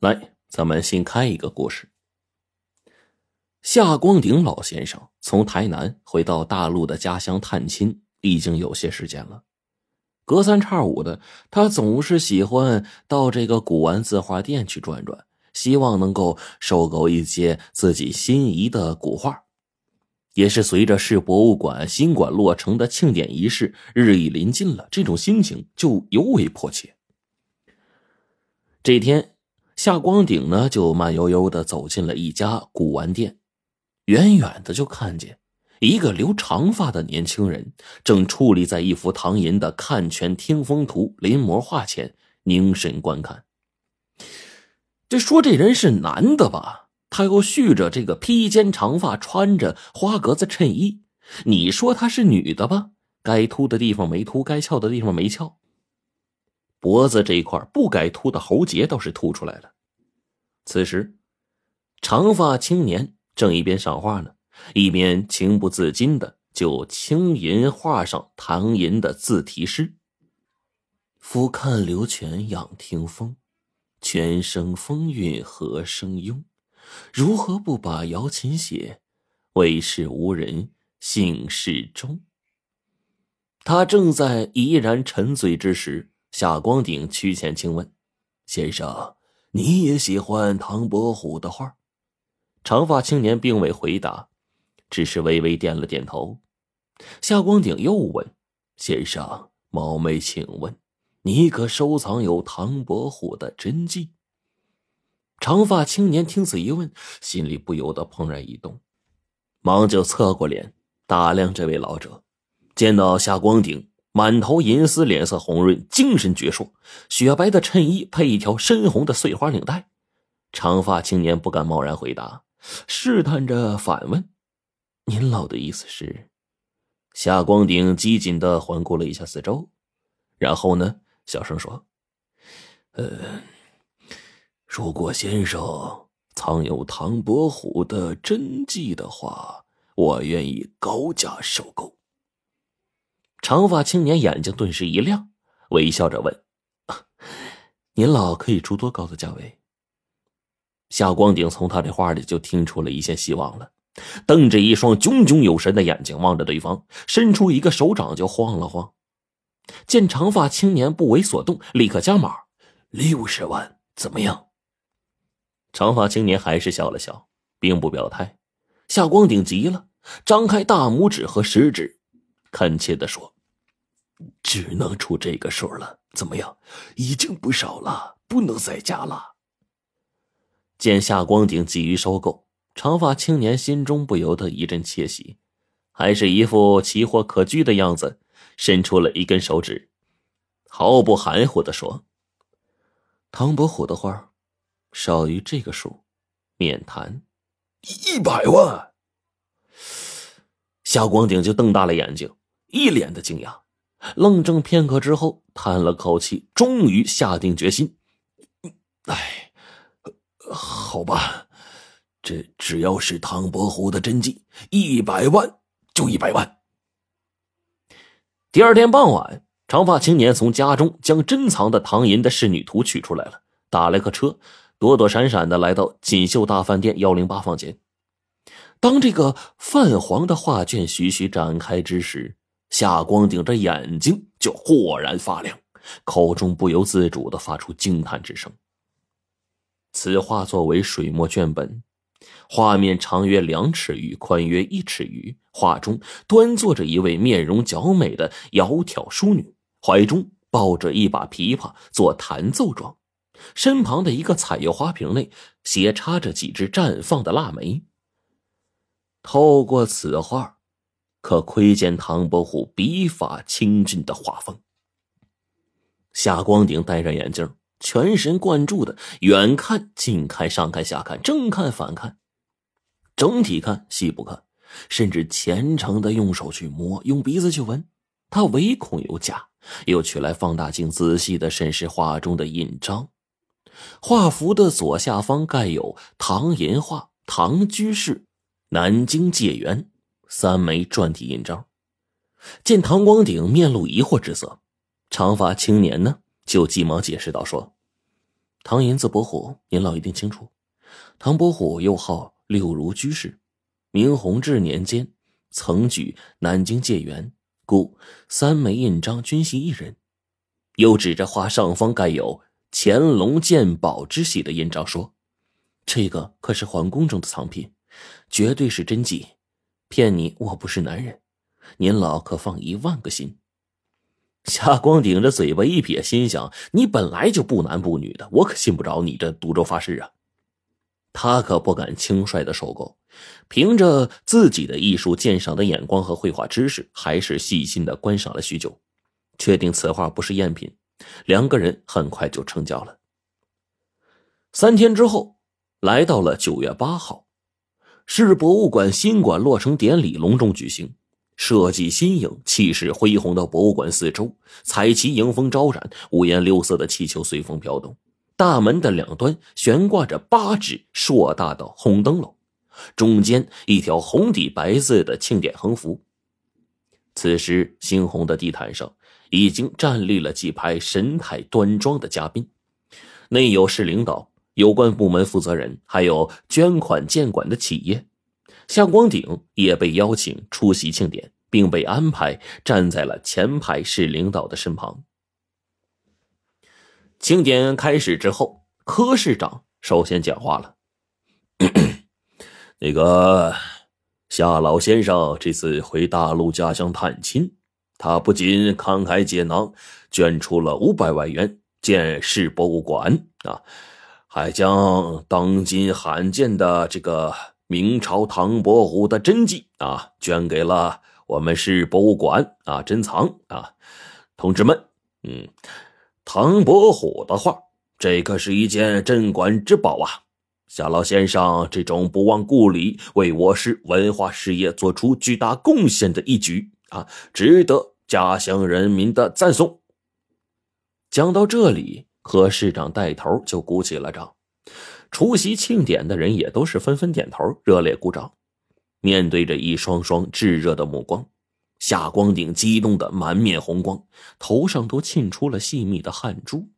来，咱们新开一个故事。夏光鼎老先生从台南回到大陆的家乡探亲，已经有些时间了。隔三差五的，他总是喜欢到这个古玩字画店去转转，希望能够收购一些自己心仪的古画。也是随着市博物馆新馆落成的庆典仪式日益临近了，这种心情就尤为迫切。这天。夏光鼎呢，就慢悠悠的走进了一家古玩店，远远的就看见一个留长发的年轻人正矗立在一幅唐寅的《看泉听风图》临摹画前，凝神观看。这说这人是男的吧？他又蓄着这个披肩长发，穿着花格子衬衣。你说他是女的吧？该秃的地方没秃，该翘的地方没翘。脖子这一块不该秃的喉结倒是凸出来了。此时，长发青年正一边赏画呢，一边情不自禁的就轻吟画上唐寅的自题诗：“俯看流泉仰听风，泉声风韵何声拥？如何不把瑶琴写？为是无人幸事中。”他正在怡然沉醉之时。夏光鼎趋前轻问：“先生，你也喜欢唐伯虎的画？”长发青年并未回答，只是微微点了点头。夏光鼎又问：“先生，冒昧请问，你可收藏有唐伯虎的真迹？”长发青年听此一问，心里不由得怦然一动，忙就侧过脸打量这位老者，见到夏光鼎。满头银丝，脸色红润，精神矍铄，雪白的衬衣配一条深红的碎花领带。长发青年不敢贸然回答，试探着反问：“您老的意思是？”夏光鼎机警的环顾了一下四周，然后呢，小声说：“呃，如果先生藏有唐伯虎的真迹的话，我愿意高价收购。”长发青年眼睛顿时一亮，微笑着问：“您老可以出多高的价位？”夏光顶从他的话里就听出了一线希望了，瞪着一双炯炯有神的眼睛望着对方，伸出一个手掌就晃了晃。见长发青年不为所动，立刻加码：“六十万，怎么样？”长发青年还是笑了笑，并不表态。夏光鼎急了，张开大拇指和食指。恳切的说：“只能出这个数了，怎么样？已经不少了，不能再加了。”见夏光景急于收购，长发青年心中不由得一阵窃喜，还是一副奇货可居的样子，伸出了一根手指，毫不含糊的说：“唐伯虎的画，少于这个数，免谈。”一百万。夏光景就瞪大了眼睛。一脸的惊讶，愣怔片刻之后，叹了口气，终于下定决心：“哎，好吧，这只要是唐伯虎的真迹，一百万就一百万。”第二天傍晚，长发青年从家中将珍藏的唐寅的仕女图取出来了，打了个车，躲躲闪闪的来到锦绣大饭店幺零八房间。当这个泛黄的画卷徐徐展开之时，夏光顶着眼睛就豁然发亮，口中不由自主的发出惊叹之声。此画作为水墨卷本，画面长约两尺余，宽约一尺余。画中端坐着一位面容姣美的窈窕淑女，怀中抱着一把琵琶做弹奏状，身旁的一个彩釉花瓶内斜插着几只绽放的腊梅。透过此画。可窥见唐伯虎笔法清俊的画风。夏光鼎戴上眼镜，全神贯注的远看、近看、上看、下看、正看、反看，整体看、细部看，甚至虔诚的用手去摸、用鼻子去闻。他唯恐有假，又取来放大镜仔细的审视画中的印章。画幅的左下方盖有“唐寅画”“唐居士”“南京解元”。三枚篆体印章，见唐光鼎面露疑惑之色，长发青年呢就急忙解释道：“说，唐寅字伯虎，您老一定清楚。唐伯虎又号六如居士，明弘治年间曾举南京解元，故三枚印章均系一人。又指着画上方盖有乾隆鉴宝之玺的印章说：“这个可是皇宫中的藏品，绝对是真迹，骗你我不是男人。您老可放一万个心。”夏光顶着嘴巴一撇，心想：“你本来就不男不女的，我可信不着你这赌咒发誓啊！”他可不敢轻率的收购，凭着自己的艺术鉴赏的眼光和绘画知识，还是细心的观赏了许久，确定此画不是赝品。两个人很快就成交了。三天之后，来到了九月八号，市博物馆新馆落成典礼隆重举行。设计新颖、气势恢宏的博物馆四周，彩旗迎风招展，五颜六色的气球随风飘动。大门的两端悬挂着八只硕大的红灯笼，中间一条红底白字的庆典横幅。此时，猩红的地毯上已经站立了几排神态端庄的嘉宾，内有市领导、有关部门负责人，还有捐款建馆的企业。夏光鼎也被邀请出席庆典，并被安排站在了前排市领导的身旁。庆典开始之后，柯市长首先讲话了：“ 那个夏老先生这次回大陆家乡探亲，他不仅慷慨解囊，捐出了五百万元建市博物馆啊，还将当今罕见的这个。”明朝唐伯虎的真迹啊，捐给了我们市博物馆啊，珍藏啊，同志们，嗯，唐伯虎的画，这可是一件镇馆之宝啊！夏老先生这种不忘故里，为我市文化事业做出巨大贡献的一举啊，值得家乡人民的赞颂。讲到这里，何市长带头就鼓起了掌。出席庆典的人也都是纷纷点头，热烈鼓掌。面对着一双双炙热的目光，夏光鼎激动的满面红光，头上都沁出了细密的汗珠。